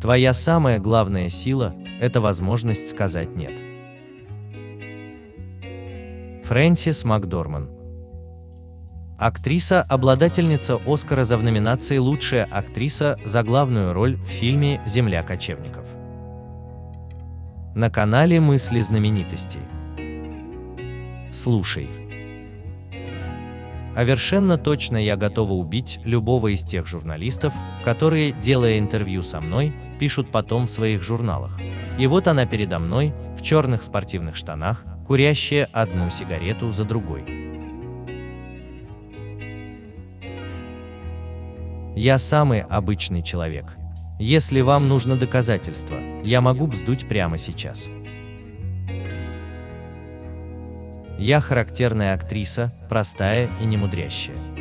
Твоя самая главная сила – это возможность сказать «нет». Фрэнсис Макдорман Актриса, обладательница Оскара за в номинации «Лучшая актриса» за главную роль в фильме «Земля кочевников». На канале «Мысли знаменитостей». Слушай. Совершенно точно я готова убить любого из тех журналистов, которые, делая интервью со мной, пишут потом в своих журналах. И вот она передо мной, в черных спортивных штанах, курящая одну сигарету за другой. Я самый обычный человек. Если вам нужно доказательство, я могу бздуть прямо сейчас. Я характерная актриса, простая и немудрящая.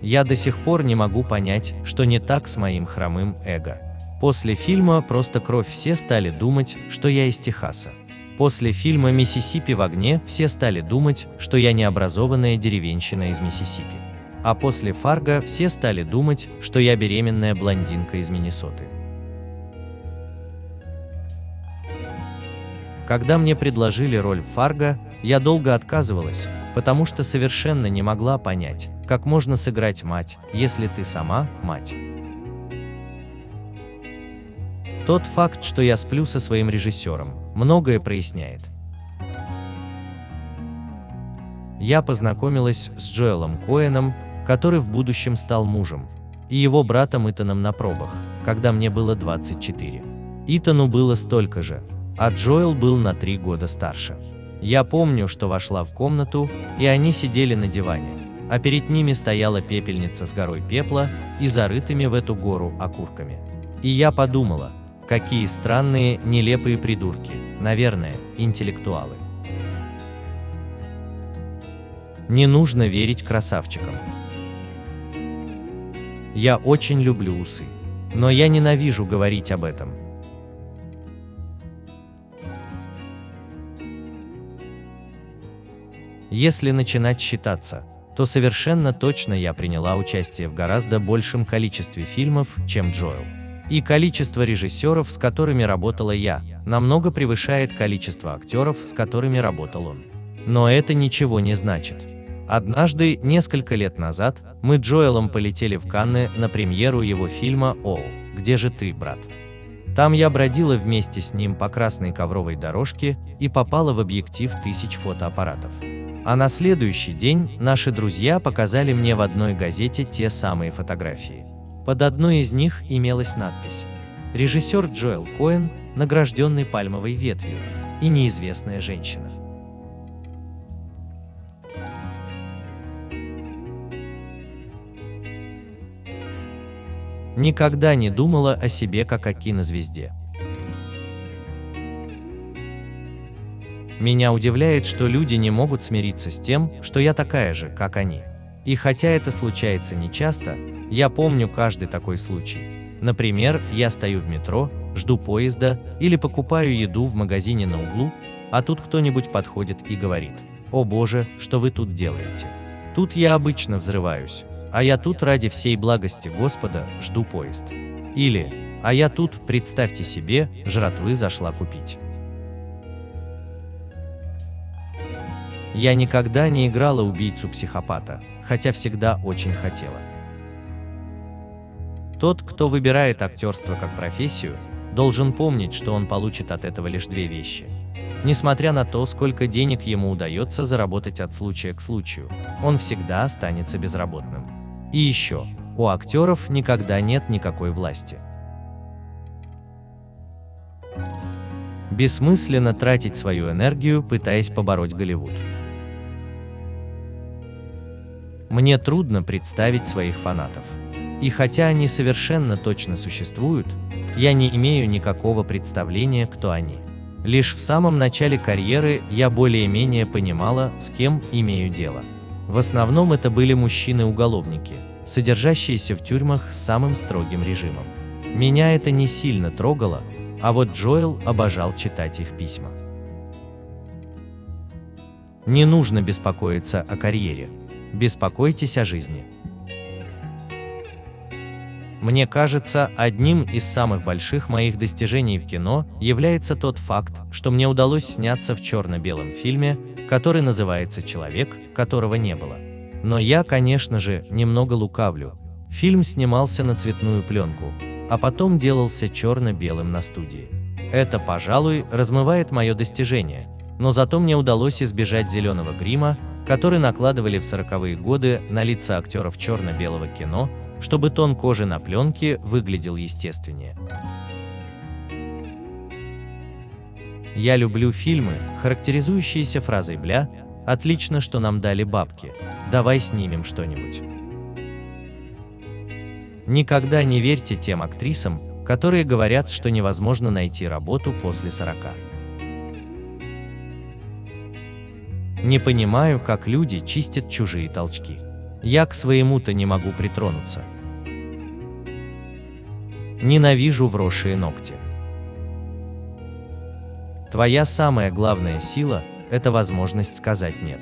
Я до сих пор не могу понять, что не так с моим хромым эго. После фильма «Просто кровь» все стали думать, что я из Техаса. После фильма «Миссисипи в огне» все стали думать, что я необразованная деревенщина из Миссисипи. А после «Фарго» все стали думать, что я беременная блондинка из Миннесоты. Когда мне предложили роль Фарго, я долго отказывалась, потому что совершенно не могла понять, как можно сыграть мать, если ты сама мать. Тот факт, что я сплю со своим режиссером, многое проясняет. Я познакомилась с Джоэлом Коэном, который в будущем стал мужем, и его братом Итаном на пробах, когда мне было 24. Итану было столько же, а Джоэл был на три года старше. Я помню, что вошла в комнату, и они сидели на диване, а перед ними стояла пепельница с горой пепла и зарытыми в эту гору окурками. И я подумала, какие странные, нелепые придурки, наверное, интеллектуалы. Не нужно верить красавчикам. Я очень люблю усы, но я ненавижу говорить об этом. Если начинать считаться, то совершенно точно я приняла участие в гораздо большем количестве фильмов, чем Джоэл. И количество режиссеров, с которыми работала я, намного превышает количество актеров, с которыми работал он. Но это ничего не значит. Однажды, несколько лет назад, мы Джоэлом полетели в Канны на премьеру его фильма «Оу, где же ты, брат?». Там я бродила вместе с ним по красной ковровой дорожке и попала в объектив тысяч фотоаппаратов. А на следующий день наши друзья показали мне в одной газете те самые фотографии. Под одной из них имелась надпись «Режиссер Джоэл Коэн, награжденный пальмовой ветвью, и неизвестная женщина». Никогда не думала о себе как о кинозвезде. Меня удивляет, что люди не могут смириться с тем, что я такая же, как они. И хотя это случается нечасто, я помню каждый такой случай. Например, я стою в метро, жду поезда или покупаю еду в магазине на углу, а тут кто-нибудь подходит и говорит, «О боже, что вы тут делаете?» Тут я обычно взрываюсь, а я тут ради всей благости Господа жду поезд. Или, а я тут, представьте себе, жратвы зашла купить. Я никогда не играла убийцу-психопата, хотя всегда очень хотела. Тот, кто выбирает актерство как профессию, должен помнить, что он получит от этого лишь две вещи. Несмотря на то, сколько денег ему удается заработать от случая к случаю, он всегда останется безработным. И еще, у актеров никогда нет никакой власти. Бессмысленно тратить свою энергию, пытаясь побороть Голливуд. Мне трудно представить своих фанатов. И хотя они совершенно точно существуют, я не имею никакого представления, кто они. Лишь в самом начале карьеры я более-менее понимала, с кем имею дело. В основном это были мужчины-уголовники, содержащиеся в тюрьмах с самым строгим режимом. Меня это не сильно трогало, а вот Джоэл обожал читать их письма. Не нужно беспокоиться о карьере. Беспокойтесь о жизни. Мне кажется, одним из самых больших моих достижений в кино является тот факт, что мне удалось сняться в черно-белом фильме, который называется «Человек, которого не было». Но я, конечно же, немного лукавлю. Фильм снимался на цветную пленку, а потом делался черно-белым на студии. Это, пожалуй, размывает мое достижение, но зато мне удалось избежать зеленого грима, который накладывали в 40-е годы на лица актеров черно-белого кино, чтобы тон кожи на пленке выглядел естественнее. Я люблю фильмы, характеризующиеся фразой «бля», «отлично, что нам дали бабки», «давай снимем что-нибудь». Никогда не верьте тем актрисам, которые говорят, что невозможно найти работу после 40. Не понимаю, как люди чистят чужие толчки. Я к своему-то не могу притронуться. Ненавижу вросшие ногти. Твоя самая главная сила – это возможность сказать «нет».